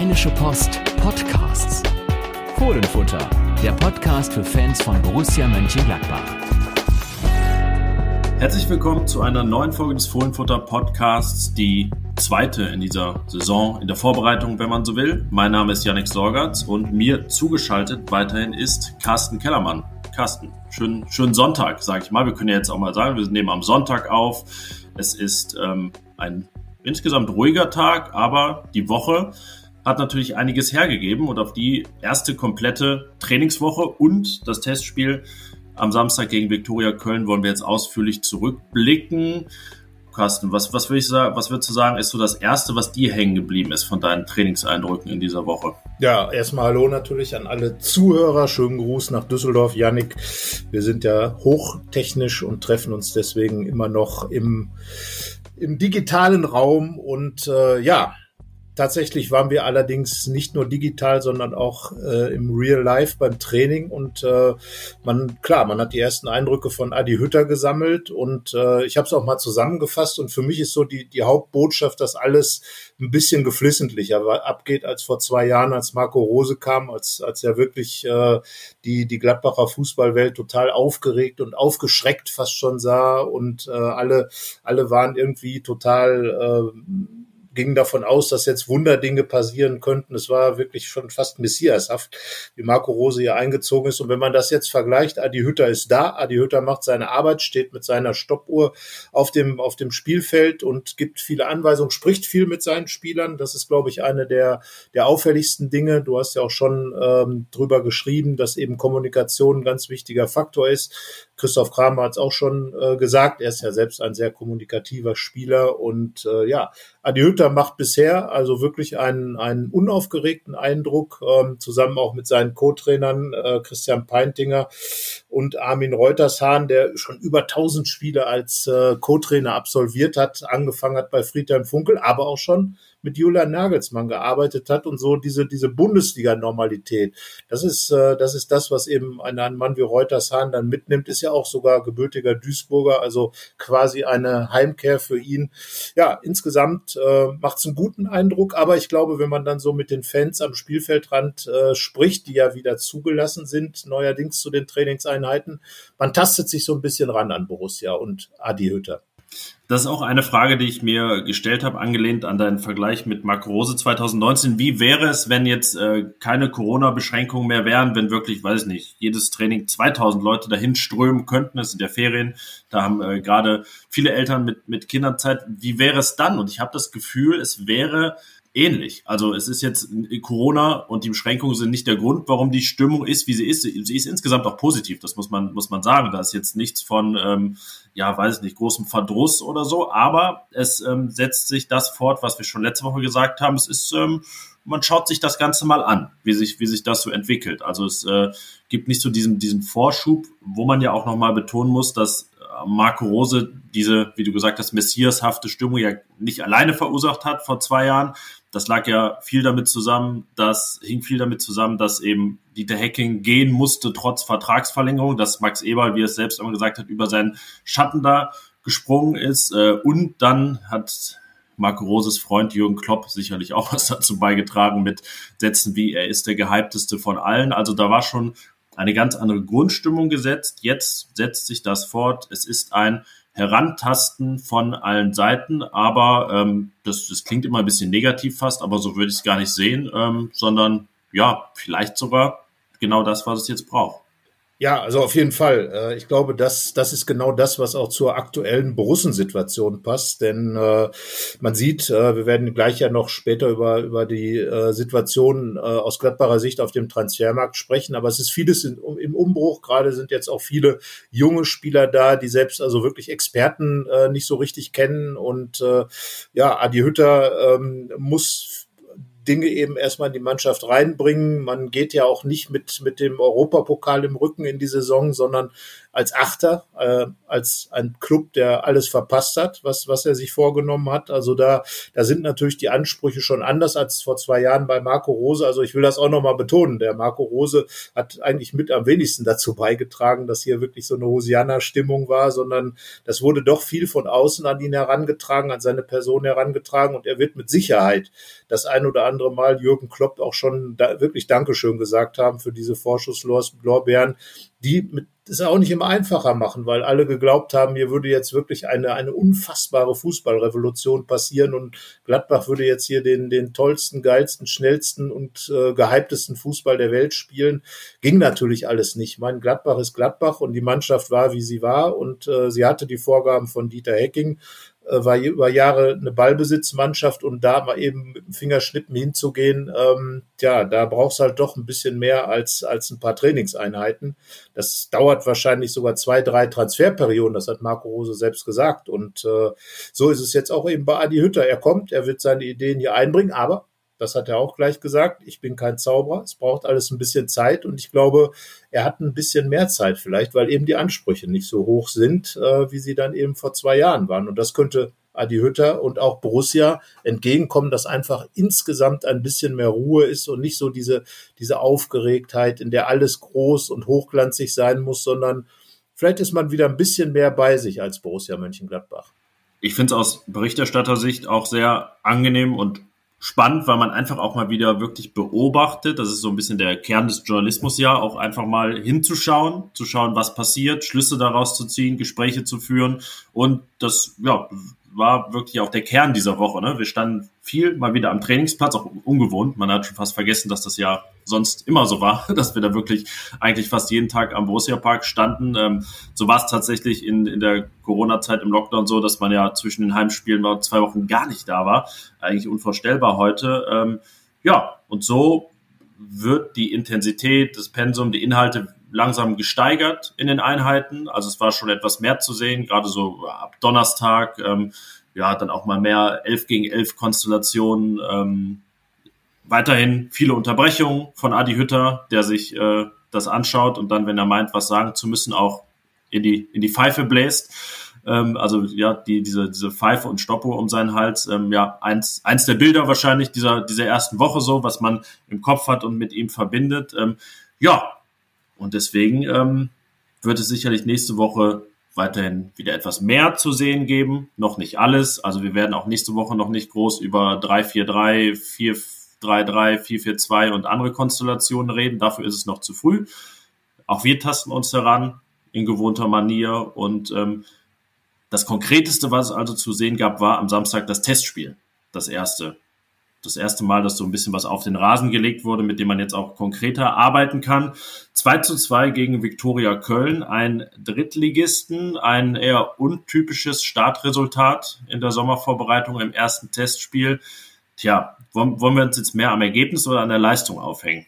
Rheinische Post Podcasts. Fohlenfutter, der Podcast für Fans von Borussia Mönchengladbach. Herzlich willkommen zu einer neuen Folge des Fohlenfutter Podcasts, die zweite in dieser Saison, in der Vorbereitung, wenn man so will. Mein Name ist Yannick Sorgatz und mir zugeschaltet weiterhin ist Carsten Kellermann. Carsten, schönen, schönen Sonntag, sage ich mal. Wir können ja jetzt auch mal sagen, wir nehmen am Sonntag auf. Es ist ähm, ein insgesamt ruhiger Tag, aber die Woche hat natürlich einiges hergegeben und auf die erste komplette Trainingswoche und das Testspiel am Samstag gegen Viktoria Köln wollen wir jetzt ausführlich zurückblicken. Carsten, was, was, ich sagen, was würdest du sagen, ist so das Erste, was dir hängen geblieben ist von deinen Trainingseindrücken in dieser Woche? Ja, erstmal Hallo natürlich an alle Zuhörer. Schönen Gruß nach Düsseldorf, Yannick. Wir sind ja hochtechnisch und treffen uns deswegen immer noch im, im digitalen Raum. Und äh, ja, Tatsächlich waren wir allerdings nicht nur digital, sondern auch äh, im Real Life beim Training. Und äh, man klar, man hat die ersten Eindrücke von Adi Hütter gesammelt. Und äh, ich habe es auch mal zusammengefasst. Und für mich ist so die die Hauptbotschaft, dass alles ein bisschen geflissentlicher abgeht als vor zwei Jahren, als Marco Rose kam, als als er wirklich äh, die die Gladbacher Fußballwelt total aufgeregt und aufgeschreckt fast schon sah. Und äh, alle alle waren irgendwie total äh, ging davon aus, dass jetzt Wunderdinge passieren könnten. Es war wirklich schon fast messiashaft, wie Marco Rose hier eingezogen ist. Und wenn man das jetzt vergleicht, Adi Hütter ist da, Adi Hütter macht seine Arbeit, steht mit seiner Stoppuhr auf dem, auf dem Spielfeld und gibt viele Anweisungen, spricht viel mit seinen Spielern. Das ist, glaube ich, eine der, der auffälligsten Dinge. Du hast ja auch schon ähm, drüber geschrieben, dass eben Kommunikation ein ganz wichtiger Faktor ist. Christoph Kramer hat es auch schon äh, gesagt. Er ist ja selbst ein sehr kommunikativer Spieler und äh, ja, Adi Hütter macht bisher also wirklich einen, einen unaufgeregten Eindruck, ähm, zusammen auch mit seinen Co-Trainern äh, Christian Peintinger und Armin Reutershahn, der schon über 1000 Spiele als äh, Co-Trainer absolviert hat, angefangen hat bei Friedhelm Funkel, aber auch schon mit Julian Nagelsmann gearbeitet hat und so diese, diese Bundesliga-Normalität. Das ist, äh, das ist das, was eben ein, ein Mann wie Reuters Hahn dann mitnimmt, ist ja auch sogar gebürtiger Duisburger, also quasi eine Heimkehr für ihn. Ja, insgesamt äh, macht es einen guten Eindruck, aber ich glaube, wenn man dann so mit den Fans am Spielfeldrand äh, spricht, die ja wieder zugelassen sind, neuerdings zu den Trainingseinheiten, man tastet sich so ein bisschen ran an Borussia und Adi Hütter. Das ist auch eine Frage, die ich mir gestellt habe, angelehnt an deinen Vergleich mit Marc Rose 2019. Wie wäre es, wenn jetzt äh, keine Corona-Beschränkungen mehr wären, wenn wirklich, weiß ich nicht, jedes Training 2000 Leute dahin strömen könnten? Es sind ja Ferien, da haben äh, gerade viele Eltern mit, mit Kindern Zeit. Wie wäre es dann? Und ich habe das Gefühl, es wäre ähnlich. Also es ist jetzt Corona und die Beschränkungen sind nicht der Grund, warum die Stimmung ist, wie sie ist. Sie ist insgesamt auch positiv, das muss man, muss man sagen. Da ist jetzt nichts von, ähm, ja, weiß ich nicht, großem Verdruss oder so, aber es ähm, setzt sich das fort, was wir schon letzte Woche gesagt haben. Es ist, ähm, man schaut sich das Ganze mal an, wie sich, wie sich das so entwickelt. Also es äh, gibt nicht so diesen, diesen Vorschub, wo man ja auch nochmal betonen muss, dass Marco Rose diese, wie du gesagt hast, messiashafte Stimmung ja nicht alleine verursacht hat vor zwei Jahren. Das lag ja viel damit zusammen, das hing viel damit zusammen, dass eben Dieter Hacking gehen musste trotz Vertragsverlängerung, dass Max Eberl, wie er es selbst immer gesagt hat, über seinen Schatten da gesprungen ist. Äh, und dann hat Marco Roses Freund Jürgen Klopp sicherlich auch was dazu beigetragen mit Sätzen wie er ist der gehypteste von allen. Also da war schon eine ganz andere Grundstimmung gesetzt. Jetzt setzt sich das fort. Es ist ein Herantasten von allen Seiten, aber ähm, das, das klingt immer ein bisschen negativ fast, aber so würde ich es gar nicht sehen, ähm, sondern ja, vielleicht sogar genau das, was es jetzt braucht. Ja, also auf jeden Fall. Äh, ich glaube, das, das ist genau das, was auch zur aktuellen Borussen-Situation passt. Denn äh, man sieht, äh, wir werden gleich ja noch später über, über die äh, Situation äh, aus Gladbacher Sicht auf dem Transfermarkt sprechen. Aber es ist vieles im Umbruch. Gerade sind jetzt auch viele junge Spieler da, die selbst also wirklich Experten äh, nicht so richtig kennen. Und äh, ja, Adi Hütter ähm, muss Dinge eben erstmal in die Mannschaft reinbringen. Man geht ja auch nicht mit, mit dem Europapokal im Rücken in die Saison, sondern als Achter, äh, als ein Club, der alles verpasst hat, was, was er sich vorgenommen hat. Also da, da sind natürlich die Ansprüche schon anders als vor zwei Jahren bei Marco Rose. Also ich will das auch nochmal betonen. Der Marco Rose hat eigentlich mit am wenigsten dazu beigetragen, dass hier wirklich so eine Hosianna-Stimmung war, sondern das wurde doch viel von außen an ihn herangetragen, an seine Person herangetragen und er wird mit Sicherheit das ein oder andere Mal Jürgen Klopp auch schon da wirklich Dankeschön gesagt haben für diese Vorschusslorbeeren, die mit es auch nicht immer einfacher machen, weil alle geglaubt haben, hier würde jetzt wirklich eine, eine unfassbare Fußballrevolution passieren und Gladbach würde jetzt hier den, den tollsten, geilsten, schnellsten und äh, gehyptesten Fußball der Welt spielen. Ging natürlich alles nicht. Mein Gladbach ist Gladbach und die Mannschaft war, wie sie war und äh, sie hatte die Vorgaben von Dieter Hecking war über Jahre eine Ballbesitzmannschaft und da mal eben mit dem Fingerschnippen hinzugehen, ähm, ja, da brauchst halt doch ein bisschen mehr als, als ein paar Trainingseinheiten. Das dauert wahrscheinlich sogar zwei, drei Transferperioden, das hat Marco Rose selbst gesagt. Und äh, so ist es jetzt auch eben bei Adi Hütter. Er kommt, er wird seine Ideen hier einbringen, aber das hat er auch gleich gesagt. Ich bin kein Zauberer. Es braucht alles ein bisschen Zeit und ich glaube, er hat ein bisschen mehr Zeit vielleicht, weil eben die Ansprüche nicht so hoch sind, äh, wie sie dann eben vor zwei Jahren waren. Und das könnte Adi Hütter und auch Borussia entgegenkommen, dass einfach insgesamt ein bisschen mehr Ruhe ist und nicht so diese, diese Aufgeregtheit, in der alles groß und hochglanzig sein muss, sondern vielleicht ist man wieder ein bisschen mehr bei sich als Borussia Mönchengladbach. Ich finde es aus Berichterstattersicht auch sehr angenehm und spannend, weil man einfach auch mal wieder wirklich beobachtet. Das ist so ein bisschen der Kern des Journalismus ja, auch einfach mal hinzuschauen, zu schauen, was passiert, Schlüsse daraus zu ziehen, Gespräche zu führen und das ja, war wirklich auch der Kern dieser Woche. Ne? Wir standen viel mal wieder am Trainingsplatz, auch ungewohnt. Man hat schon fast vergessen, dass das ja sonst immer so war, dass wir da wirklich eigentlich fast jeden Tag am Borussia Park standen. Ähm, so war es tatsächlich in, in der Corona-Zeit im Lockdown so, dass man ja zwischen den Heimspielen mal zwei Wochen gar nicht da war. Eigentlich unvorstellbar heute. Ähm, ja, und so wird die Intensität, das Pensum, die Inhalte langsam gesteigert in den Einheiten. Also es war schon etwas mehr zu sehen, gerade so ab Donnerstag. Ähm, ja, dann auch mal mehr 11 gegen 11 Konstellationen. Ähm, weiterhin viele Unterbrechungen von Adi Hütter, der sich äh, das anschaut und dann, wenn er meint, was sagen zu müssen, auch in die, in die Pfeife bläst. Ähm, also ja, die, diese, diese Pfeife und Stoppuhr um seinen Hals. Ähm, ja, eins, eins der Bilder wahrscheinlich dieser, dieser ersten Woche so, was man im Kopf hat und mit ihm verbindet. Ähm, ja, und deswegen ähm, wird es sicherlich nächste Woche weiterhin wieder etwas mehr zu sehen geben. Noch nicht alles. Also wir werden auch nächste Woche noch nicht groß über 3-4-3, 4-3-3, 4-4-2 und andere Konstellationen reden. Dafür ist es noch zu früh. Auch wir tasten uns heran in gewohnter Manier. Und ähm, das Konkreteste, was es also zu sehen gab, war am Samstag das Testspiel. Das erste das erste Mal, dass so ein bisschen was auf den Rasen gelegt wurde, mit dem man jetzt auch konkreter arbeiten kann. 2 zu 2 gegen Viktoria Köln, ein Drittligisten, ein eher untypisches Startresultat in der Sommervorbereitung im ersten Testspiel. Tja, wollen, wollen wir uns jetzt mehr am Ergebnis oder an der Leistung aufhängen?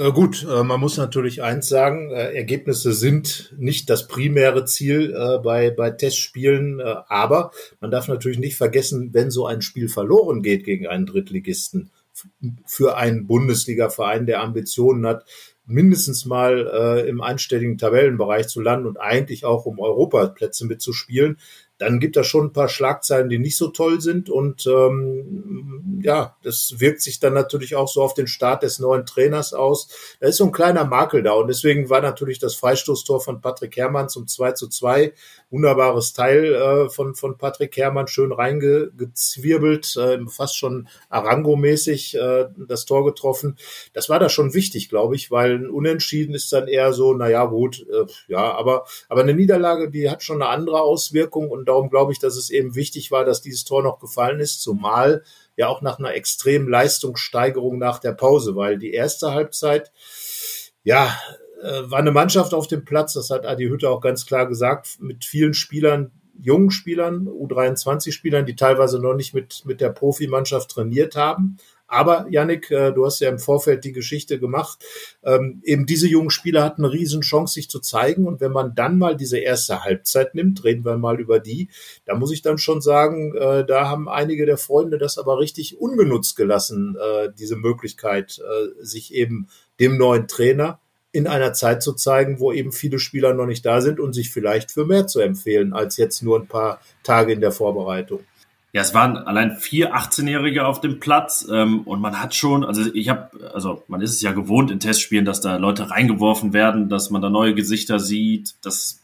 Äh, gut, äh, man muss natürlich eins sagen, äh, Ergebnisse sind nicht das primäre Ziel bei, bei Testspielen, aber man darf natürlich nicht vergessen, wenn so ein Spiel verloren geht gegen einen Drittligisten, für einen Bundesliga-Verein, der Ambitionen hat, mindestens mal im einstelligen Tabellenbereich zu landen und eigentlich auch um Europaplätze mitzuspielen, dann gibt das schon ein paar Schlagzeilen, die nicht so toll sind. Und ähm, ja, das wirkt sich dann natürlich auch so auf den Start des neuen Trainers aus. Da ist so ein kleiner Makel da. Und deswegen war natürlich das Freistoßtor von Patrick Herrmann zum 2 zu 2 wunderbares Teil äh, von, von Patrick Herrmann, schön reingezwirbelt, äh, fast schon Arango-mäßig äh, das Tor getroffen. Das war da schon wichtig, glaube ich, weil ein Unentschieden ist dann eher so, naja, gut, äh, ja, aber, aber eine Niederlage, die hat schon eine andere Auswirkung und darum glaube ich, dass es eben wichtig war, dass dieses Tor noch gefallen ist, zumal ja auch nach einer extremen Leistungssteigerung nach der Pause, weil die erste Halbzeit, ja, war eine Mannschaft auf dem Platz, das hat Adi Hütte auch ganz klar gesagt, mit vielen Spielern, jungen Spielern, U23-Spielern, die teilweise noch nicht mit, mit der Profimannschaft trainiert haben. Aber Yannick, äh, du hast ja im Vorfeld die Geschichte gemacht. Ähm, eben diese jungen Spieler hatten eine riesen Chance, sich zu zeigen. Und wenn man dann mal diese erste Halbzeit nimmt, reden wir mal über die, da muss ich dann schon sagen, äh, da haben einige der Freunde das aber richtig ungenutzt gelassen, äh, diese Möglichkeit, äh, sich eben dem neuen Trainer in einer Zeit zu zeigen, wo eben viele Spieler noch nicht da sind und sich vielleicht für mehr zu empfehlen als jetzt nur ein paar Tage in der Vorbereitung. Ja, es waren allein vier 18-Jährige auf dem Platz ähm, und man hat schon, also ich habe, also man ist es ja gewohnt in Testspielen, dass da Leute reingeworfen werden, dass man da neue Gesichter sieht, dass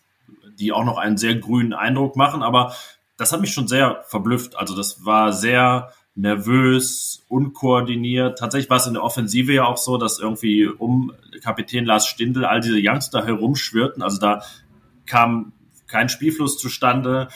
die auch noch einen sehr grünen Eindruck machen, aber das hat mich schon sehr verblüfft. Also das war sehr nervös, unkoordiniert. Tatsächlich war es in der Offensive ja auch so, dass irgendwie um Kapitän Lars Stindl all diese Youngster herumschwirrten. Also da kam kein Spielfluss zustande.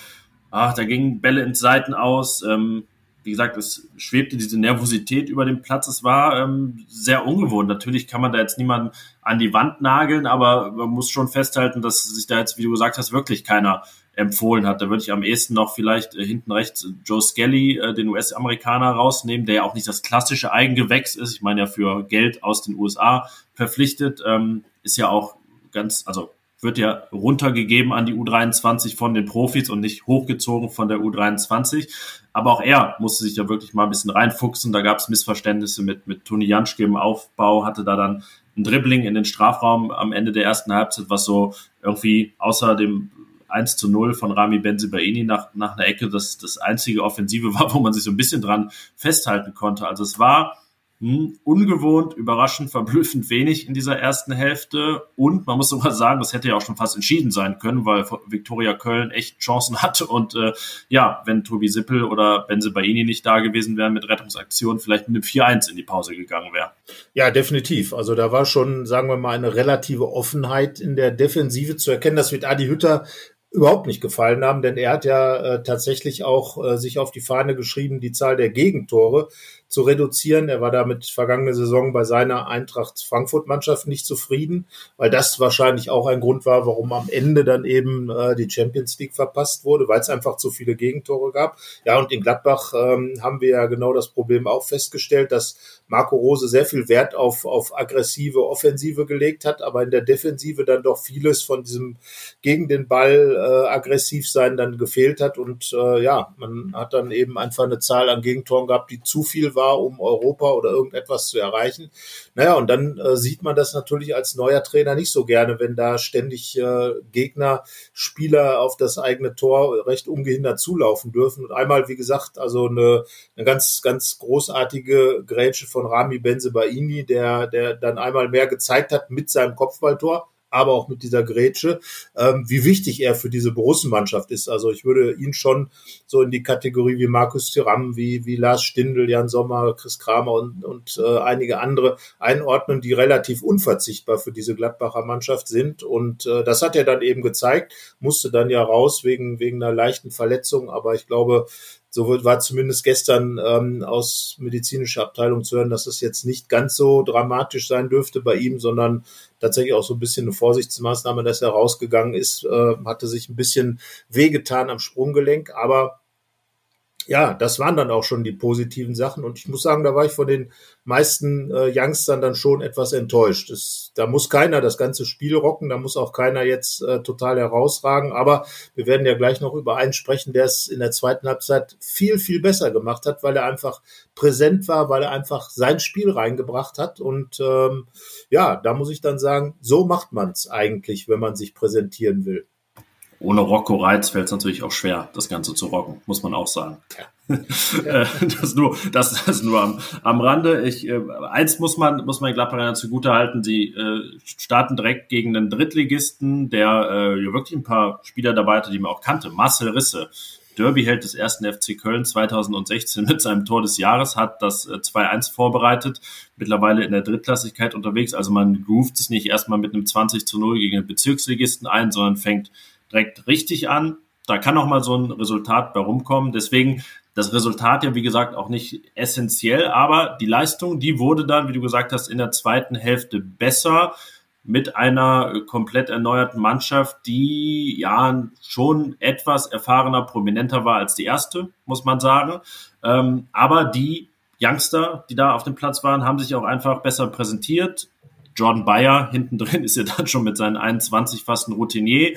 Ach, da gingen Bälle ins Seiten aus. Ähm, wie gesagt, es schwebte diese Nervosität über den Platz. Es war ähm, sehr ungewohnt. Natürlich kann man da jetzt niemanden an die Wand nageln, aber man muss schon festhalten, dass sich da jetzt, wie du gesagt hast, wirklich keiner empfohlen hat. Da würde ich am ehesten noch vielleicht äh, hinten rechts Joe Skelly, äh, den US-Amerikaner, rausnehmen, der ja auch nicht das klassische Eigengewächs ist. Ich meine ja für Geld aus den USA verpflichtet, ähm, ist ja auch ganz, also wird ja runtergegeben an die U23 von den Profis und nicht hochgezogen von der U23. Aber auch er musste sich ja wirklich mal ein bisschen reinfuchsen. Da gab es Missverständnisse mit, mit Toni Janschke im Aufbau, hatte da dann ein Dribbling in den Strafraum am Ende der ersten Halbzeit, was so irgendwie außer dem 1 zu 0 von Rami Benzibaini nach, nach einer Ecke das, das einzige Offensive war, wo man sich so ein bisschen dran festhalten konnte. Also es war hm, ungewohnt, überraschend, verblüffend wenig in dieser ersten Hälfte. Und man muss sogar sagen, das hätte ja auch schon fast entschieden sein können, weil Viktoria Köln echt Chancen hatte. Und äh, ja, wenn Tobi Sippel oder Benze Baini nicht da gewesen wären mit Rettungsaktion, vielleicht mit einem 4-1 in die Pause gegangen wäre. Ja, definitiv. Also da war schon, sagen wir mal, eine relative Offenheit in der Defensive zu erkennen. Das wird Adi Hütter überhaupt nicht gefallen haben, denn er hat ja äh, tatsächlich auch äh, sich auf die Fahne geschrieben, die Zahl der Gegentore zu reduzieren. Er war damit vergangene Saison bei seiner Eintracht Frankfurt Mannschaft nicht zufrieden, weil das wahrscheinlich auch ein Grund war, warum am Ende dann eben äh, die Champions League verpasst wurde, weil es einfach zu viele Gegentore gab. Ja, und in Gladbach ähm, haben wir ja genau das Problem auch festgestellt, dass Marco Rose sehr viel Wert auf, auf aggressive Offensive gelegt hat, aber in der Defensive dann doch vieles von diesem gegen den Ball äh, aggressiv sein dann gefehlt hat und äh, ja, man hat dann eben einfach eine Zahl an Gegentoren gehabt, die zu viel war war, um Europa oder irgendetwas zu erreichen. Naja, und dann äh, sieht man das natürlich als neuer Trainer nicht so gerne, wenn da ständig äh, Gegner, Spieler auf das eigene Tor recht ungehindert zulaufen dürfen. Und einmal, wie gesagt, also eine, eine ganz, ganz großartige Grätsche von Rami Benzebaini, der, der dann einmal mehr gezeigt hat mit seinem Kopfballtor aber auch mit dieser Grätsche, ähm, wie wichtig er für diese Borussenmannschaft ist. Also ich würde ihn schon so in die Kategorie wie Markus Thuram, wie, wie Lars Stindl, Jan Sommer, Chris Kramer und, und äh, einige andere einordnen, die relativ unverzichtbar für diese Gladbacher Mannschaft sind. Und äh, das hat er dann eben gezeigt, musste dann ja raus wegen, wegen einer leichten Verletzung. Aber ich glaube, so war zumindest gestern ähm, aus medizinischer Abteilung zu hören, dass es jetzt nicht ganz so dramatisch sein dürfte bei ihm, sondern tatsächlich auch so ein bisschen eine Vorsichtsmaßnahme, dass er rausgegangen ist, äh, hatte sich ein bisschen wehgetan am Sprunggelenk, aber ja, das waren dann auch schon die positiven Sachen. Und ich muss sagen, da war ich von den meisten äh, Youngstern dann schon etwas enttäuscht. Es, da muss keiner das ganze Spiel rocken, da muss auch keiner jetzt äh, total herausragen. Aber wir werden ja gleich noch über einen sprechen, der es in der zweiten Halbzeit viel, viel besser gemacht hat, weil er einfach präsent war, weil er einfach sein Spiel reingebracht hat. Und ähm, ja, da muss ich dann sagen, so macht man es eigentlich, wenn man sich präsentieren will ohne Rocco Reitz fällt es natürlich auch schwer, das Ganze zu rocken, muss man auch sagen. Ja. Äh, das nur, das, das nur am, am Rande. Ich, äh, eins muss man, muss man Gladbach zugute halten. Sie äh, starten direkt gegen einen Drittligisten, der äh, ja wirklich ein paar Spieler dabei hatte, die man auch kannte. Marcel Risse, Derby-Held des ersten FC Köln 2016 mit seinem Tor des Jahres, hat das 2-1 äh, vorbereitet, mittlerweile in der Drittklassigkeit unterwegs. Also man groovt sich nicht erstmal mit einem 20 zu 0 gegen den Bezirksligisten ein, sondern fängt direkt richtig an. Da kann auch mal so ein Resultat bei rumkommen. Deswegen das Resultat ja, wie gesagt, auch nicht essentiell, aber die Leistung, die wurde dann, wie du gesagt hast, in der zweiten Hälfte besser mit einer komplett erneuerten Mannschaft, die ja schon etwas erfahrener, prominenter war als die erste, muss man sagen. Ähm, aber die Youngster, die da auf dem Platz waren, haben sich auch einfach besser präsentiert. Jordan Bayer hinten drin ist ja dann schon mit seinen 21 fast ein Routinier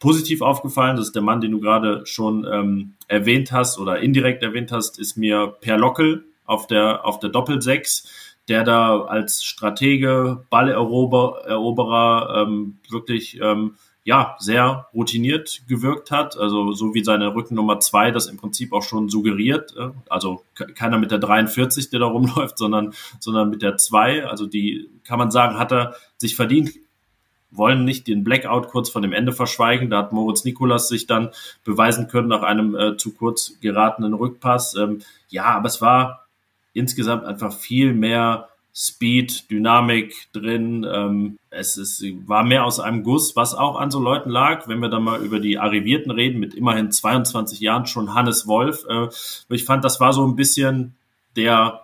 positiv aufgefallen, das ist der Mann, den du gerade schon ähm, erwähnt hast oder indirekt erwähnt hast, ist mir Per Lockel auf der, auf der Doppelsechs, der da als Stratege, Balleroberer ähm, wirklich ähm, ja sehr routiniert gewirkt hat. Also so wie seine Rückennummer zwei das im Prinzip auch schon suggeriert. Äh, also keiner mit der 43, der da rumläuft, sondern sondern mit der zwei. Also die kann man sagen, hat er sich verdient wollen nicht den Blackout kurz vor dem Ende verschweigen. Da hat Moritz Nikolas sich dann beweisen können nach einem äh, zu kurz geratenen Rückpass. Ähm, ja, aber es war insgesamt einfach viel mehr Speed, Dynamik drin. Ähm, es ist, war mehr aus einem Guss, was auch an so Leuten lag. Wenn wir dann mal über die Arrivierten reden, mit immerhin 22 Jahren schon Hannes Wolf. Äh, ich fand, das war so ein bisschen der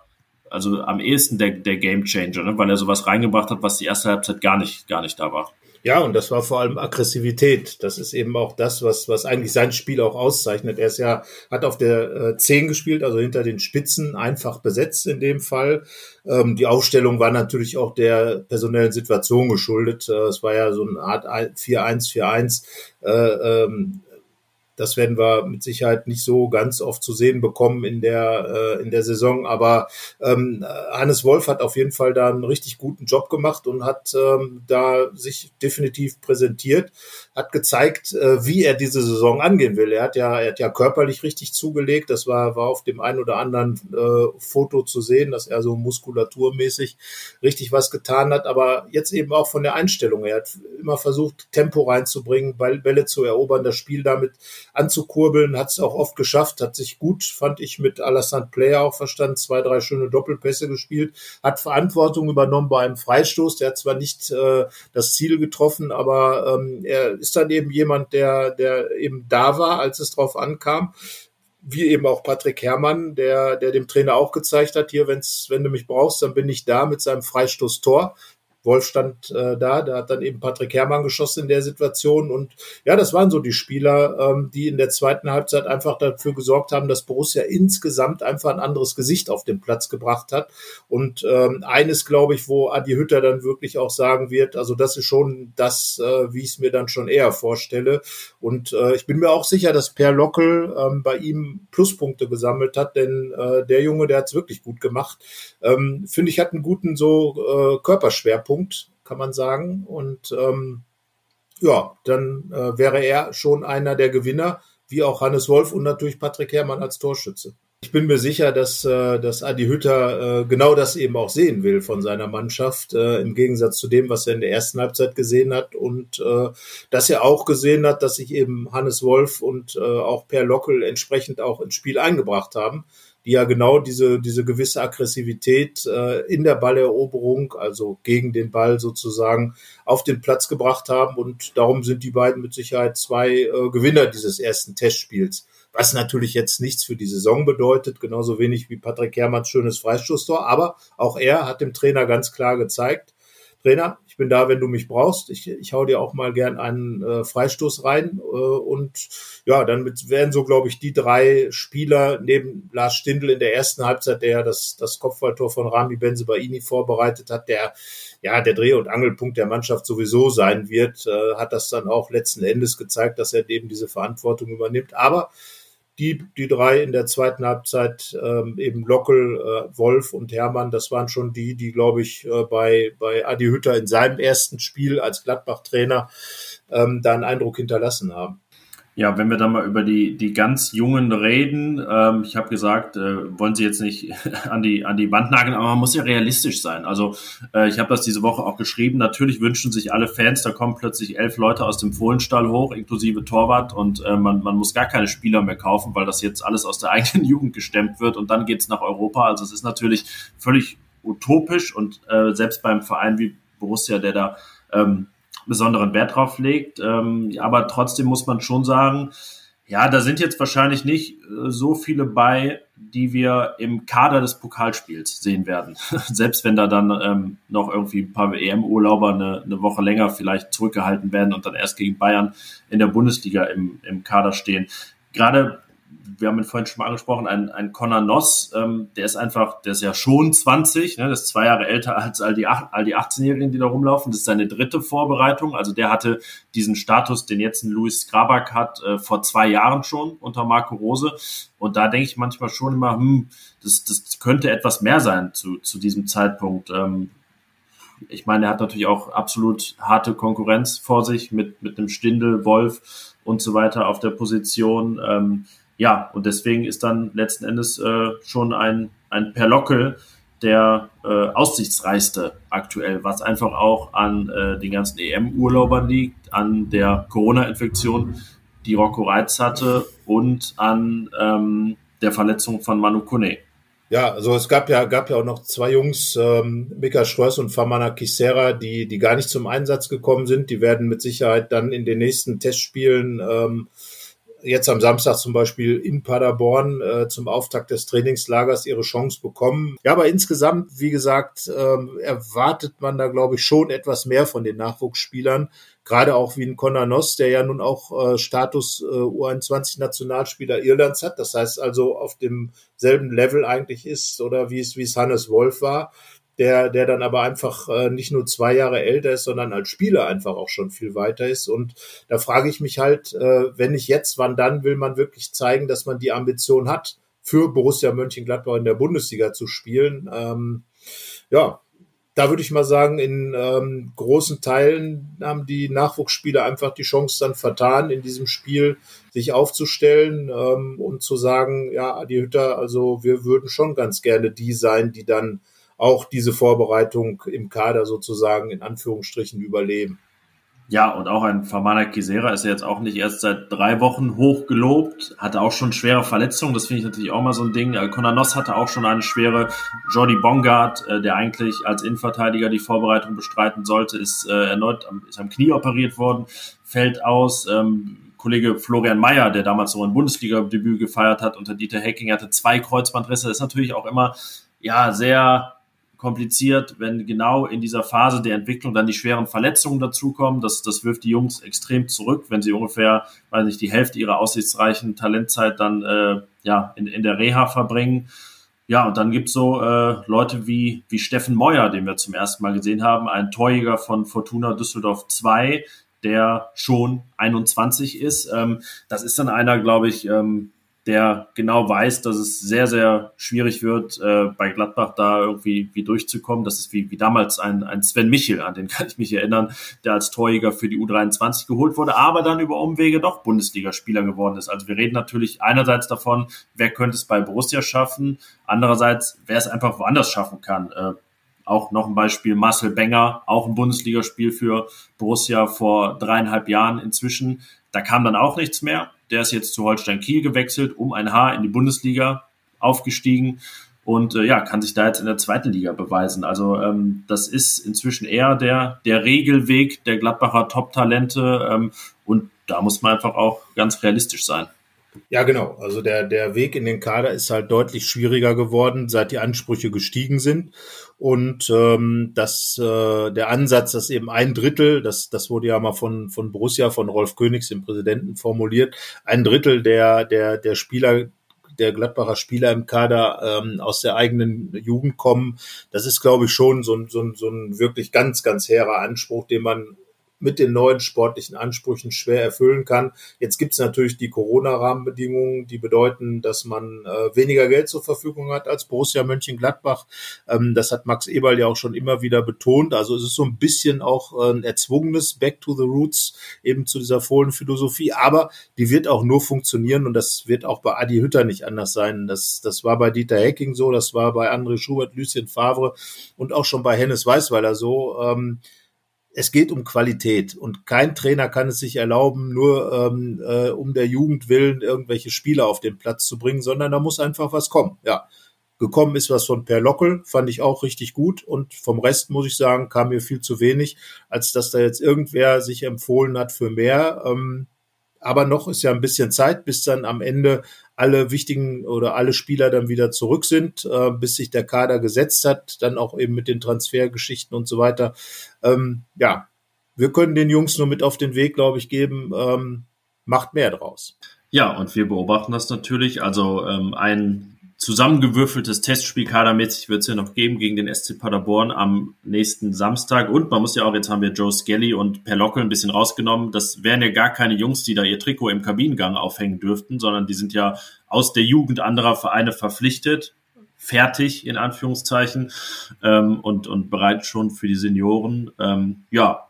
also am ehesten der, der Game Changer, ne? weil er sowas reingebracht hat, was die erste Halbzeit gar nicht, gar nicht da war. Ja, und das war vor allem Aggressivität. Das ist eben auch das, was, was eigentlich sein Spiel auch auszeichnet. Er ist ja, hat auf der äh, 10 gespielt, also hinter den Spitzen, einfach besetzt in dem Fall. Ähm, die Aufstellung war natürlich auch der personellen Situation geschuldet. Äh, es war ja so eine Art 4-1-4-1. Äh, ähm, das werden wir mit Sicherheit nicht so ganz oft zu sehen bekommen in der, äh, in der Saison. Aber ähm, Hannes Wolf hat auf jeden Fall da einen richtig guten Job gemacht und hat ähm, da sich definitiv präsentiert, hat gezeigt, äh, wie er diese Saison angehen will. Er hat ja, er hat ja körperlich richtig zugelegt. Das war, war auf dem einen oder anderen äh, Foto zu sehen, dass er so muskulaturmäßig richtig was getan hat. Aber jetzt eben auch von der Einstellung. Er hat immer versucht, Tempo reinzubringen, Bälle zu erobern, das Spiel damit anzukurbeln, hat es auch oft geschafft, hat sich gut, fand ich, mit Alassane Player auch verstanden, zwei, drei schöne Doppelpässe gespielt, hat Verantwortung übernommen bei einem Freistoß, der hat zwar nicht äh, das Ziel getroffen, aber ähm, er ist dann eben jemand, der, der eben da war, als es drauf ankam wie eben auch Patrick Herrmann, der, der dem Trainer auch gezeigt hat, hier, wenn's, wenn du mich brauchst, dann bin ich da mit seinem Freistoß-Tor. Wolf stand äh, da, da hat dann eben Patrick Herrmann geschossen in der Situation. Und ja, das waren so die Spieler, ähm, die in der zweiten Halbzeit einfach dafür gesorgt haben, dass Borussia insgesamt einfach ein anderes Gesicht auf den Platz gebracht hat. Und ähm, eines, glaube ich, wo Adi Hütter dann wirklich auch sagen wird, also das ist schon das, äh, wie ich es mir dann schon eher vorstelle. Und äh, ich bin mir auch sicher, dass Per Lockel ähm, bei ihm Pluspunkte gesammelt hat, denn äh, der Junge, der hat es wirklich gut gemacht. Ähm, Finde ich, hat einen guten so äh, Körperschwerpunkt. Punkt, kann man sagen. Und ähm, ja, dann äh, wäre er schon einer der Gewinner, wie auch Hannes Wolf und natürlich Patrick Herrmann als Torschütze. Ich bin mir sicher, dass, äh, dass Adi Hütter äh, genau das eben auch sehen will von seiner Mannschaft, äh, im Gegensatz zu dem, was er in der ersten Halbzeit gesehen hat. Und dass er auch gesehen hat, dass sich eben Hannes Wolf und auch Per Lockel entsprechend auch ins Spiel eingebracht haben die ja genau diese, diese gewisse Aggressivität äh, in der Balleroberung, also gegen den Ball sozusagen, auf den Platz gebracht haben. Und darum sind die beiden mit Sicherheit zwei äh, Gewinner dieses ersten Testspiels. Was natürlich jetzt nichts für die Saison bedeutet, genauso wenig wie Patrick Herrmanns schönes Freistoßtor. Aber auch er hat dem Trainer ganz klar gezeigt, Trainer, ich bin da, wenn du mich brauchst. Ich, ich hau dir auch mal gern einen äh, Freistoß rein. Äh, und ja, dann werden so, glaube ich, die drei Spieler neben Lars Stindl in der ersten Halbzeit, der das, das Kopfballtor von Rami Benzebaini vorbereitet hat, der ja der Dreh- und Angelpunkt der Mannschaft sowieso sein wird, äh, hat das dann auch letzten Endes gezeigt, dass er eben diese Verantwortung übernimmt. Aber die, die drei in der zweiten Halbzeit, ähm, eben Lockel, äh, Wolf und Hermann, das waren schon die, die, glaube ich, äh, bei, bei Adi Hütter in seinem ersten Spiel als Gladbach-Trainer ähm, da einen Eindruck hinterlassen haben. Ja, wenn wir dann mal über die, die ganz Jungen reden, ähm, ich habe gesagt, äh, wollen Sie jetzt nicht an die, an die Wand nageln, aber man muss ja realistisch sein. Also äh, ich habe das diese Woche auch geschrieben. Natürlich wünschen sich alle Fans, da kommen plötzlich elf Leute aus dem Fohlenstall hoch, inklusive Torwart, und äh, man, man muss gar keine Spieler mehr kaufen, weil das jetzt alles aus der eigenen Jugend gestemmt wird und dann geht's nach Europa. Also es ist natürlich völlig utopisch und äh, selbst beim Verein wie Borussia, der da ähm, besonderen Wert drauf legt. Ähm, aber trotzdem muss man schon sagen, ja, da sind jetzt wahrscheinlich nicht äh, so viele bei, die wir im Kader des Pokalspiels sehen werden. Selbst wenn da dann ähm, noch irgendwie ein paar EM-Urlauber eine, eine Woche länger vielleicht zurückgehalten werden und dann erst gegen Bayern in der Bundesliga im, im Kader stehen. Gerade wir haben ihn vorhin schon mal angesprochen, ein, ein Conor Noss, ähm, der ist einfach, der ist ja schon 20, ne, das ist zwei Jahre älter als all die, all die 18-Jährigen, die da rumlaufen. Das ist seine dritte Vorbereitung. Also der hatte diesen Status, den jetzt ein Luis Grabak hat, äh, vor zwei Jahren schon unter Marco Rose. Und da denke ich manchmal schon immer, hm, das, das könnte etwas mehr sein zu, zu diesem Zeitpunkt. Ähm, ich meine, er hat natürlich auch absolut harte Konkurrenz vor sich mit, mit einem Stindel, Wolf und so weiter auf der Position. Ähm, ja, und deswegen ist dann letzten Endes äh, schon ein, ein Perlockel der äh, aussichtsreichste aktuell, was einfach auch an äh, den ganzen EM-Urlaubern liegt, an der Corona-Infektion, die Rocco Reitz hatte und an ähm, der Verletzung von Manu Kone. Ja, also es gab ja, gab ja auch noch zwei Jungs, ähm, Mika Schröss und Famana Kisera, die, die gar nicht zum Einsatz gekommen sind. Die werden mit Sicherheit dann in den nächsten Testspielen ähm, jetzt am Samstag zum Beispiel in Paderborn äh, zum Auftakt des Trainingslagers ihre Chance bekommen. Ja, aber insgesamt, wie gesagt, ähm, erwartet man da, glaube ich, schon etwas mehr von den Nachwuchsspielern. Gerade auch wie ein Conor Noss, der ja nun auch äh, Status äh, U21-Nationalspieler Irlands hat. Das heißt also auf demselben Level eigentlich ist oder wie es, wie es Hannes Wolf war der, der dann aber einfach äh, nicht nur zwei Jahre älter ist, sondern als Spieler einfach auch schon viel weiter ist. Und da frage ich mich halt, äh, wenn nicht jetzt, wann dann will man wirklich zeigen, dass man die Ambition hat, für Borussia Mönchengladbach in der Bundesliga zu spielen. Ähm, ja, da würde ich mal sagen, in ähm, großen Teilen haben die Nachwuchsspieler einfach die Chance dann vertan, in diesem Spiel sich aufzustellen ähm, und zu sagen, ja, Adi Hütter, also wir würden schon ganz gerne die sein, die dann auch diese Vorbereitung im Kader sozusagen in Anführungsstrichen überleben. Ja, und auch ein Famana Kisera ist ja jetzt auch nicht erst seit drei Wochen hochgelobt, hatte auch schon schwere Verletzungen, das finde ich natürlich auch mal so ein Ding. Äh, Konanos hatte auch schon eine schwere. Jordi Bongard, äh, der eigentlich als Innenverteidiger die Vorbereitung bestreiten sollte, ist äh, erneut am, ist am Knie operiert worden, fällt aus. Ähm, Kollege Florian Mayer, der damals so ein Bundesliga-Debüt gefeiert hat unter Dieter Hecking, hatte zwei Kreuzbandrisse. Das ist natürlich auch immer ja sehr kompliziert, wenn genau in dieser Phase der Entwicklung dann die schweren Verletzungen dazukommen. Das, das wirft die Jungs extrem zurück, wenn sie ungefähr, weiß nicht, die Hälfte ihrer aussichtsreichen Talentzeit dann äh, ja in, in der Reha verbringen. Ja, und dann gibt's so äh, Leute wie, wie Steffen Meuer, den wir zum ersten Mal gesehen haben, ein Torjäger von Fortuna Düsseldorf 2, der schon 21 ist. Ähm, das ist dann einer, glaube ich, ähm, der genau weiß, dass es sehr, sehr schwierig wird, äh, bei Gladbach da irgendwie wie durchzukommen. Das ist wie, wie damals ein, ein Sven Michel, an den kann ich mich erinnern, der als Torjäger für die U23 geholt wurde, aber dann über Umwege doch Bundesligaspieler geworden ist. Also wir reden natürlich einerseits davon, wer könnte es bei Borussia schaffen, andererseits, wer es einfach woanders schaffen kann. Äh, auch noch ein Beispiel Marcel Benger, auch ein Bundesligaspiel für Borussia vor dreieinhalb Jahren inzwischen. Da kam dann auch nichts mehr. Der ist jetzt zu Holstein Kiel gewechselt, um ein Haar in die Bundesliga aufgestiegen und äh, ja, kann sich da jetzt in der zweiten Liga beweisen. Also ähm, das ist inzwischen eher der, der Regelweg der Gladbacher Top-Talente ähm, und da muss man einfach auch ganz realistisch sein. Ja, genau. Also der, der Weg in den Kader ist halt deutlich schwieriger geworden, seit die Ansprüche gestiegen sind. Und ähm, das, äh, der Ansatz, dass eben ein Drittel, das, das wurde ja mal von, von Borussia, von Rolf Königs, dem Präsidenten, formuliert, ein Drittel der, der, der Spieler, der Gladbacher Spieler im Kader ähm, aus der eigenen Jugend kommen. Das ist, glaube ich, schon so ein, so, ein, so ein wirklich ganz, ganz hehrer Anspruch, den man mit den neuen sportlichen Ansprüchen schwer erfüllen kann. Jetzt gibt es natürlich die Corona-Rahmenbedingungen, die bedeuten, dass man äh, weniger Geld zur Verfügung hat als Borussia Mönchengladbach. Ähm, das hat Max Eberl ja auch schon immer wieder betont. Also es ist so ein bisschen auch äh, ein erzwungenes Back to the Roots eben zu dieser Fohlenphilosophie. Aber die wird auch nur funktionieren und das wird auch bei Adi Hütter nicht anders sein. Das, das war bei Dieter Hecking so, das war bei André Schubert, Lucien Favre und auch schon bei Hennes Weißweiler so. Ähm, es geht um Qualität und kein Trainer kann es sich erlauben, nur ähm, äh, um der Jugend willen irgendwelche Spieler auf den Platz zu bringen, sondern da muss einfach was kommen. Ja, gekommen ist was von Per Lockel, fand ich auch richtig gut und vom Rest muss ich sagen, kam mir viel zu wenig, als dass da jetzt irgendwer sich empfohlen hat für mehr. Ähm, aber noch ist ja ein bisschen Zeit, bis dann am Ende alle wichtigen oder alle Spieler dann wieder zurück sind, äh, bis sich der Kader gesetzt hat, dann auch eben mit den Transfergeschichten und so weiter. Ähm, ja, wir können den Jungs nur mit auf den Weg, glaube ich, geben, ähm, macht mehr draus. Ja, und wir beobachten das natürlich. Also ähm, ein zusammengewürfeltes Testspiel kadermäßig wird es ja noch geben gegen den SC Paderborn am nächsten Samstag. Und man muss ja auch, jetzt haben wir Joe Skelly und Per Lockel ein bisschen rausgenommen. Das wären ja gar keine Jungs, die da ihr Trikot im Kabinengang aufhängen dürften, sondern die sind ja aus der Jugend anderer Vereine verpflichtet, fertig in Anführungszeichen ähm, und, und bereit schon für die Senioren. Ähm, ja,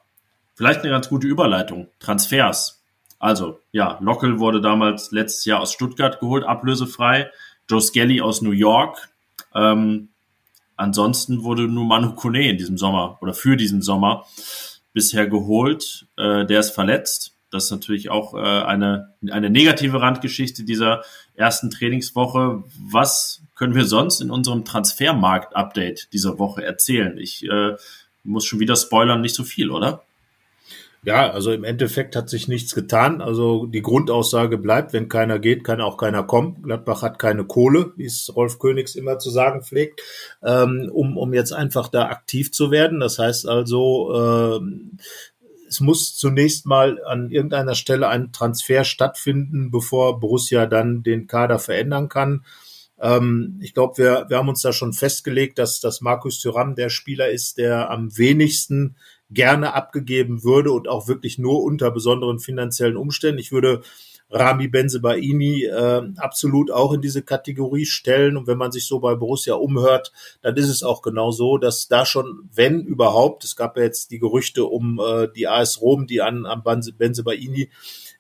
vielleicht eine ganz gute Überleitung. Transfers. Also, ja, Lockel wurde damals letztes Jahr aus Stuttgart geholt, ablösefrei. Joe Skelly aus New York. Ähm, ansonsten wurde nur Manu Kone in diesem Sommer oder für diesen Sommer bisher geholt. Äh, der ist verletzt. Das ist natürlich auch äh, eine, eine negative Randgeschichte dieser ersten Trainingswoche. Was können wir sonst in unserem Transfermarkt-Update dieser Woche erzählen? Ich äh, muss schon wieder spoilern, nicht so viel, oder? Ja, also im Endeffekt hat sich nichts getan. Also die Grundaussage bleibt, wenn keiner geht, kann auch keiner kommen. Gladbach hat keine Kohle, wie es Rolf Königs immer zu sagen pflegt, ähm, um, um jetzt einfach da aktiv zu werden. Das heißt also, äh, es muss zunächst mal an irgendeiner Stelle ein Transfer stattfinden, bevor Borussia dann den Kader verändern kann. Ähm, ich glaube, wir, wir haben uns da schon festgelegt, dass, dass Markus Thuram der Spieler ist, der am wenigsten gerne abgegeben würde und auch wirklich nur unter besonderen finanziellen Umständen. Ich würde Rami Benzebaini äh, absolut auch in diese Kategorie stellen. Und wenn man sich so bei Borussia umhört, dann ist es auch genau so, dass da schon, wenn überhaupt, es gab ja jetzt die Gerüchte um äh, die AS Rom, die an, an Benzebaini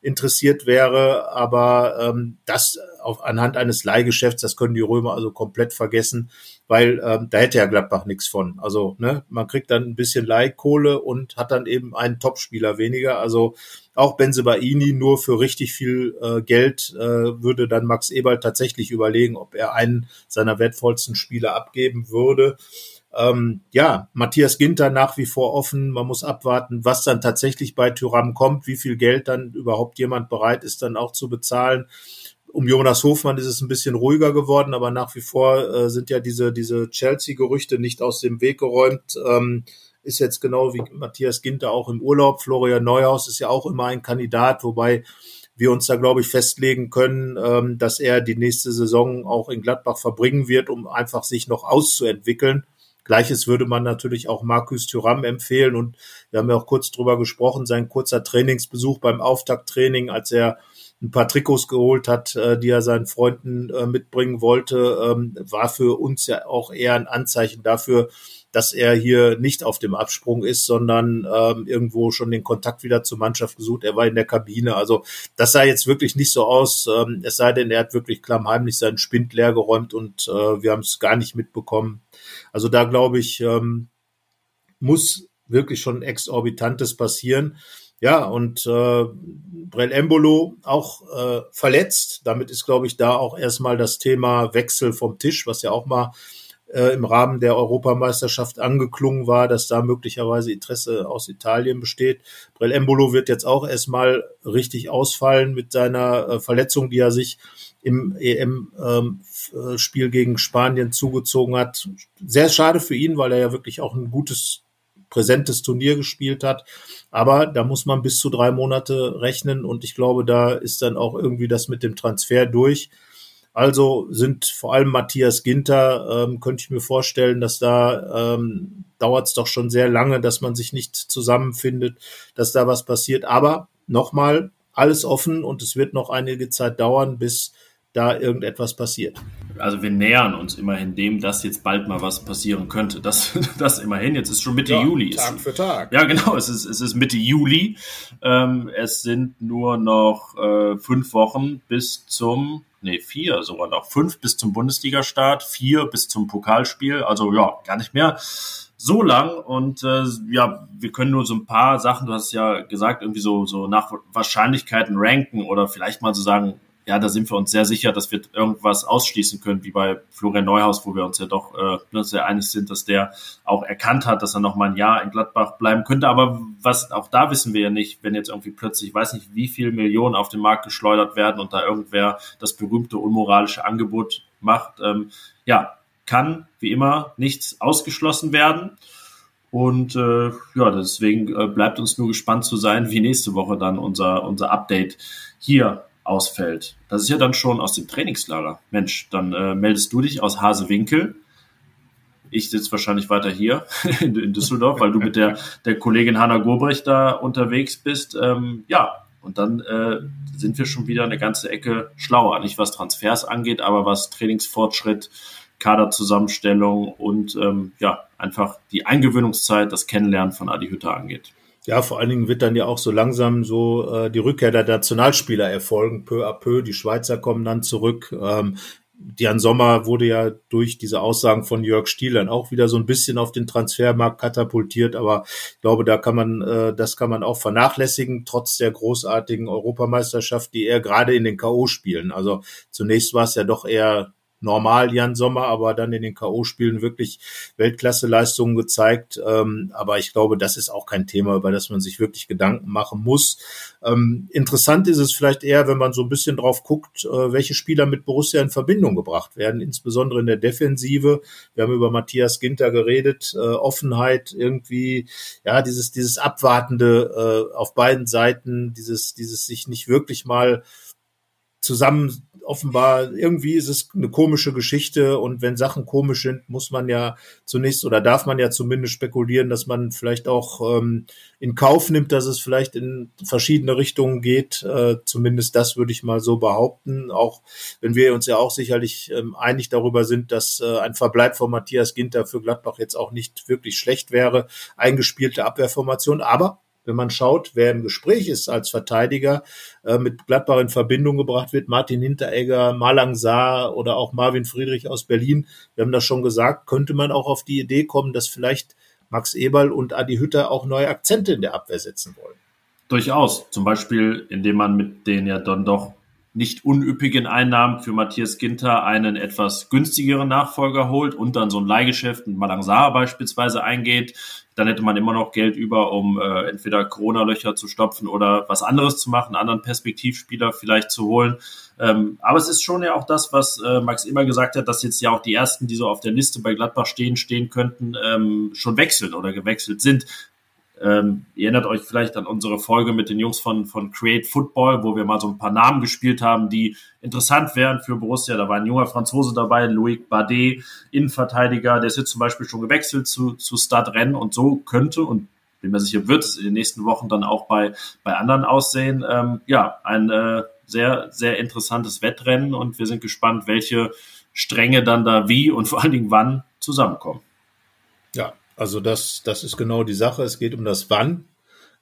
interessiert wäre, aber ähm, das auf, anhand eines Leihgeschäfts, das können die Römer also komplett vergessen, weil ähm, da hätte ja Gladbach nichts von. Also ne, man kriegt dann ein bisschen Leihkohle und hat dann eben einen Topspieler weniger. Also auch Benzebaini nur für richtig viel äh, Geld äh, würde dann Max Eberl tatsächlich überlegen, ob er einen seiner wertvollsten Spieler abgeben würde. Ähm, ja, Matthias Ginter nach wie vor offen. Man muss abwarten, was dann tatsächlich bei Tyram kommt, wie viel Geld dann überhaupt jemand bereit ist, dann auch zu bezahlen. Um Jonas Hofmann ist es ein bisschen ruhiger geworden, aber nach wie vor äh, sind ja diese, diese Chelsea-Gerüchte nicht aus dem Weg geräumt. Ähm, ist jetzt genau wie Matthias Ginter auch im Urlaub. Florian Neuhaus ist ja auch immer ein Kandidat, wobei wir uns da, glaube ich, festlegen können, ähm, dass er die nächste Saison auch in Gladbach verbringen wird, um einfach sich noch auszuentwickeln. Gleiches würde man natürlich auch Markus Thuram empfehlen. Und wir haben ja auch kurz drüber gesprochen, sein kurzer Trainingsbesuch beim Auftakttraining, als er ein paar Trikots geholt hat, äh, die er seinen Freunden äh, mitbringen wollte, ähm, war für uns ja auch eher ein Anzeichen dafür, dass er hier nicht auf dem Absprung ist, sondern ähm, irgendwo schon den Kontakt wieder zur Mannschaft gesucht. Er war in der Kabine. Also das sah jetzt wirklich nicht so aus. Ähm, es sei denn, er hat wirklich klammheimlich seinen Spind leer geräumt und äh, wir haben es gar nicht mitbekommen. Also da glaube ich, ähm, muss wirklich schon exorbitantes passieren. Ja, und äh, Brell Embolo auch äh, verletzt. Damit ist, glaube ich, da auch erstmal das Thema Wechsel vom Tisch, was ja auch mal äh, im Rahmen der Europameisterschaft angeklungen war, dass da möglicherweise Interesse aus Italien besteht. Brell Embolo wird jetzt auch erstmal richtig ausfallen mit seiner äh, Verletzung, die er sich im EM-Spiel ähm, gegen Spanien zugezogen hat. Sehr schade für ihn, weil er ja wirklich auch ein gutes, präsentes Turnier gespielt hat. Aber da muss man bis zu drei Monate rechnen und ich glaube, da ist dann auch irgendwie das mit dem Transfer durch. Also sind vor allem Matthias Ginter, ähm, könnte ich mir vorstellen, dass da ähm, dauert es doch schon sehr lange, dass man sich nicht zusammenfindet, dass da was passiert. Aber nochmal, alles offen und es wird noch einige Zeit dauern, bis da irgendetwas passiert. Also wir nähern uns immerhin dem, dass jetzt bald mal was passieren könnte. Das, das immerhin, jetzt ist schon Mitte ja, Juli. Tag für Tag. Ja, genau, es ist, es ist Mitte Juli. Ähm, es sind nur noch äh, fünf Wochen bis zum nee, vier sogar noch, fünf bis zum Bundesliga-Start, vier bis zum Pokalspiel, also ja, gar nicht mehr so lang und äh, ja, wir können nur so ein paar Sachen, du hast ja gesagt, irgendwie so, so nach Wahrscheinlichkeiten ranken oder vielleicht mal so sagen, ja, da sind wir uns sehr sicher, dass wir irgendwas ausschließen können, wie bei Florian Neuhaus, wo wir uns ja doch äh, ne, sehr einig sind, dass der auch erkannt hat, dass er noch mal ein Jahr in Gladbach bleiben könnte. Aber was auch da wissen wir ja nicht, wenn jetzt irgendwie plötzlich, ich weiß nicht, wie viel Millionen auf den Markt geschleudert werden und da irgendwer das berühmte unmoralische Angebot macht. Ähm, ja, kann wie immer nichts ausgeschlossen werden. Und äh, ja, deswegen äh, bleibt uns nur gespannt zu sein, wie nächste Woche dann unser, unser Update hier ausfällt. Das ist ja dann schon aus dem Trainingslager. Mensch, dann äh, meldest du dich aus Hasewinkel. Ich sitze wahrscheinlich weiter hier in, in, Düsseldorf, weil du mit der, der Kollegin Hanna Gobrecht da unterwegs bist. Ähm, ja, und dann äh, sind wir schon wieder eine ganze Ecke schlauer. Nicht was Transfers angeht, aber was Trainingsfortschritt, Kaderzusammenstellung und ähm, ja, einfach die Eingewöhnungszeit, das Kennenlernen von Adi Hütter angeht. Ja, vor allen Dingen wird dann ja auch so langsam so äh, die Rückkehr der Nationalspieler erfolgen, peu à peu. Die Schweizer kommen dann zurück. Ähm, Jan Sommer wurde ja durch diese Aussagen von Jörg Stiel dann auch wieder so ein bisschen auf den Transfermarkt katapultiert, aber ich glaube, da kann man, äh, das kann man auch vernachlässigen, trotz der großartigen Europameisterschaft, die er gerade in den K.O. spielen. Also zunächst war es ja doch eher normal Jan Sommer, aber dann in den K.O.-Spielen wirklich Weltklasse-Leistungen gezeigt. Ähm, aber ich glaube, das ist auch kein Thema, über das man sich wirklich Gedanken machen muss. Ähm, interessant ist es vielleicht eher, wenn man so ein bisschen drauf guckt, äh, welche Spieler mit Borussia in Verbindung gebracht werden, insbesondere in der Defensive. Wir haben über Matthias Ginter geredet, äh, Offenheit irgendwie, ja, dieses, dieses Abwartende äh, auf beiden Seiten, dieses, dieses sich nicht wirklich mal zusammen offenbar irgendwie ist es eine komische Geschichte und wenn Sachen komisch sind, muss man ja zunächst oder darf man ja zumindest spekulieren, dass man vielleicht auch ähm, in Kauf nimmt, dass es vielleicht in verschiedene Richtungen geht. Äh, zumindest das würde ich mal so behaupten, auch wenn wir uns ja auch sicherlich ähm, einig darüber sind, dass äh, ein Verbleib von Matthias Ginter für Gladbach jetzt auch nicht wirklich schlecht wäre. Eingespielte Abwehrformation, aber wenn man schaut, wer im Gespräch ist als Verteidiger, äh, mit Gladbach in Verbindung gebracht wird, Martin Hinteregger, Malang Saar oder auch Marvin Friedrich aus Berlin, wir haben das schon gesagt, könnte man auch auf die Idee kommen, dass vielleicht Max Eberl und Adi Hütter auch neue Akzente in der Abwehr setzen wollen. Durchaus. Zum Beispiel, indem man mit den ja dann doch nicht unüppigen Einnahmen für Matthias Ginter einen etwas günstigeren Nachfolger holt und dann so ein Leihgeschäft mit Malang Saar beispielsweise eingeht dann hätte man immer noch Geld über, um äh, entweder Corona-Löcher zu stopfen oder was anderes zu machen, anderen Perspektivspieler vielleicht zu holen. Ähm, aber es ist schon ja auch das, was äh, Max immer gesagt hat, dass jetzt ja auch die ersten, die so auf der Liste bei Gladbach stehen, stehen könnten, ähm, schon wechseln oder gewechselt sind. Ähm, ihr erinnert euch vielleicht an unsere Folge mit den Jungs von, von Create Football, wo wir mal so ein paar Namen gespielt haben, die interessant wären für Borussia. Da war ein junger Franzose dabei, Loic Bardet, Innenverteidiger, der ist jetzt zum Beispiel schon gewechselt zu, zu Stade Rennes und so könnte und bin mir sicher, wird es in den nächsten Wochen dann auch bei, bei anderen aussehen. Ähm, ja, ein äh, sehr, sehr interessantes Wettrennen und wir sind gespannt, welche Stränge dann da wie und vor allen Dingen wann zusammenkommen. Ja, also das, das ist genau die Sache. Es geht um das Wann.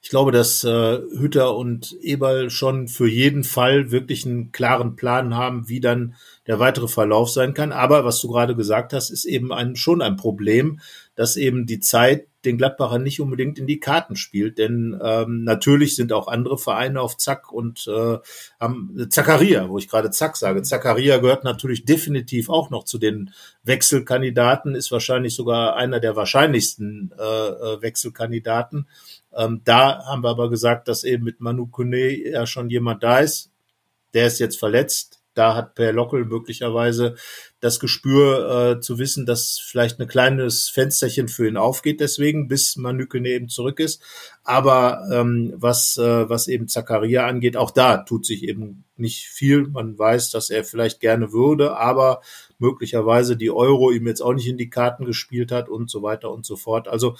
Ich glaube, dass äh, Hütter und Eberl schon für jeden Fall wirklich einen klaren Plan haben, wie dann der weitere Verlauf sein kann. Aber was du gerade gesagt hast, ist eben ein, schon ein Problem, dass eben die Zeit den Gladbacher nicht unbedingt in die Karten spielt. Denn ähm, natürlich sind auch andere Vereine auf Zack und äh, haben Zakaria, wo ich gerade Zack sage. Zakaria gehört natürlich definitiv auch noch zu den Wechselkandidaten, ist wahrscheinlich sogar einer der wahrscheinlichsten äh, äh Wechselkandidaten. Ähm, da haben wir aber gesagt, dass eben mit Manu Kone ja schon jemand da ist. Der ist jetzt verletzt da hat Per Lockel möglicherweise das Gespür äh, zu wissen, dass vielleicht ein kleines Fensterchen für ihn aufgeht, deswegen, bis Manükene eben zurück ist. Aber ähm, was, äh, was eben Zakaria angeht, auch da tut sich eben nicht viel. Man weiß, dass er vielleicht gerne würde, aber möglicherweise die Euro ihm jetzt auch nicht in die Karten gespielt hat und so weiter und so fort. Also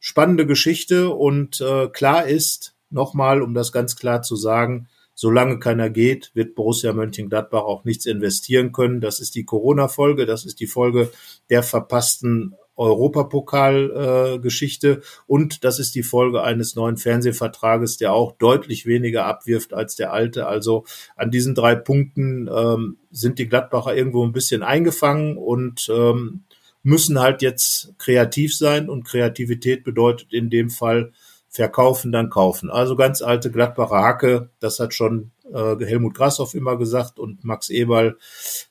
spannende Geschichte und äh, klar ist, nochmal, um das ganz klar zu sagen, Solange keiner geht, wird Borussia Mönchengladbach auch nichts investieren können. Das ist die Corona-Folge, das ist die Folge der verpassten Europapokal-Geschichte äh, und das ist die Folge eines neuen Fernsehvertrages, der auch deutlich weniger abwirft als der alte. Also an diesen drei Punkten ähm, sind die Gladbacher irgendwo ein bisschen eingefangen und ähm, müssen halt jetzt kreativ sein und Kreativität bedeutet in dem Fall verkaufen, dann kaufen. Also ganz alte Gladbacher Hacke, das hat schon äh, Helmut Grashoff immer gesagt und Max Eberl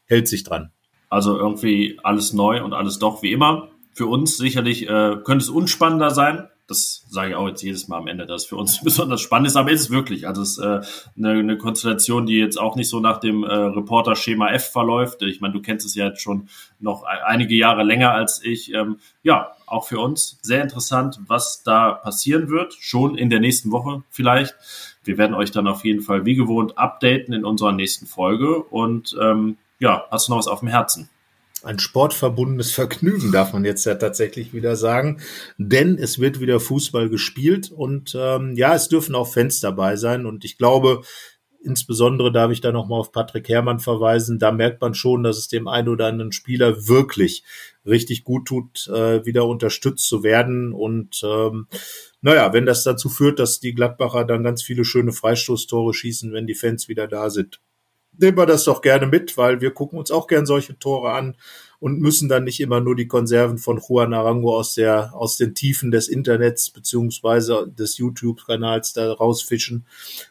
hält sich dran. Also irgendwie alles neu und alles doch wie immer. Für uns sicherlich äh, könnte es unspannender sein, das sage ich auch jetzt jedes Mal am Ende, dass für uns besonders spannend ist, aber ist es wirklich. Also es ist äh, eine, eine Konstellation, die jetzt auch nicht so nach dem äh, Reporter-Schema F verläuft. Ich meine, du kennst es ja jetzt schon noch einige Jahre länger als ich. Ähm, ja, auch für uns sehr interessant, was da passieren wird, schon in der nächsten Woche vielleicht. Wir werden euch dann auf jeden Fall wie gewohnt updaten in unserer nächsten Folge. Und ähm, ja, hast du noch was auf dem Herzen? Ein sportverbundenes Vergnügen, darf man jetzt ja tatsächlich wieder sagen. Denn es wird wieder Fußball gespielt und ähm, ja, es dürfen auch Fans dabei sein. Und ich glaube, insbesondere darf ich da nochmal auf Patrick Herrmann verweisen. Da merkt man schon, dass es dem einen oder anderen Spieler wirklich richtig gut tut, äh, wieder unterstützt zu werden. Und ähm, naja, wenn das dazu führt, dass die Gladbacher dann ganz viele schöne Freistoßtore schießen, wenn die Fans wieder da sind, nehmen wir das doch gerne mit, weil wir gucken uns auch gern solche Tore an und müssen dann nicht immer nur die Konserven von Juan Arango aus der, aus den Tiefen des Internets beziehungsweise des YouTube-Kanals da rausfischen,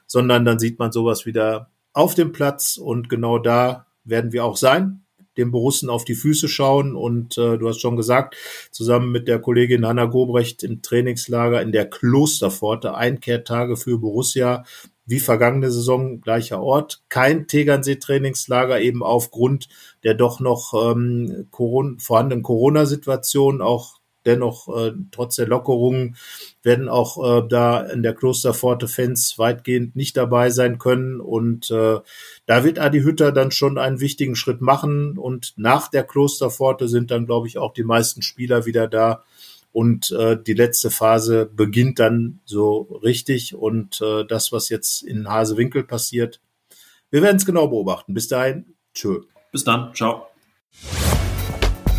sondern dann sieht man sowas wieder auf dem Platz und genau da werden wir auch sein, dem Borussen auf die Füße schauen und äh, du hast schon gesagt, zusammen mit der Kollegin Hanna Gobrecht im Trainingslager in der Klosterpforte, Einkehrtage für Borussia, wie vergangene Saison gleicher Ort. Kein Tegernsee-Trainingslager eben aufgrund der doch noch ähm, Corona, vorhandenen Corona-Situation, auch dennoch äh, trotz der Lockerungen werden auch äh, da in der Klosterpforte Fans weitgehend nicht dabei sein können. Und äh, da wird Adi Hütter dann schon einen wichtigen Schritt machen. Und nach der Klosterpforte sind dann glaube ich auch die meisten Spieler wieder da und äh, die letzte Phase beginnt dann so richtig. Und äh, das, was jetzt in Hasewinkel passiert, wir werden es genau beobachten. Bis dahin, tschö. Bis dann, ciao.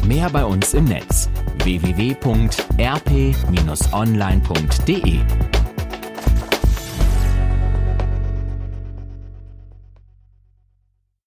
Mehr bei uns im Netz www.rp-online.de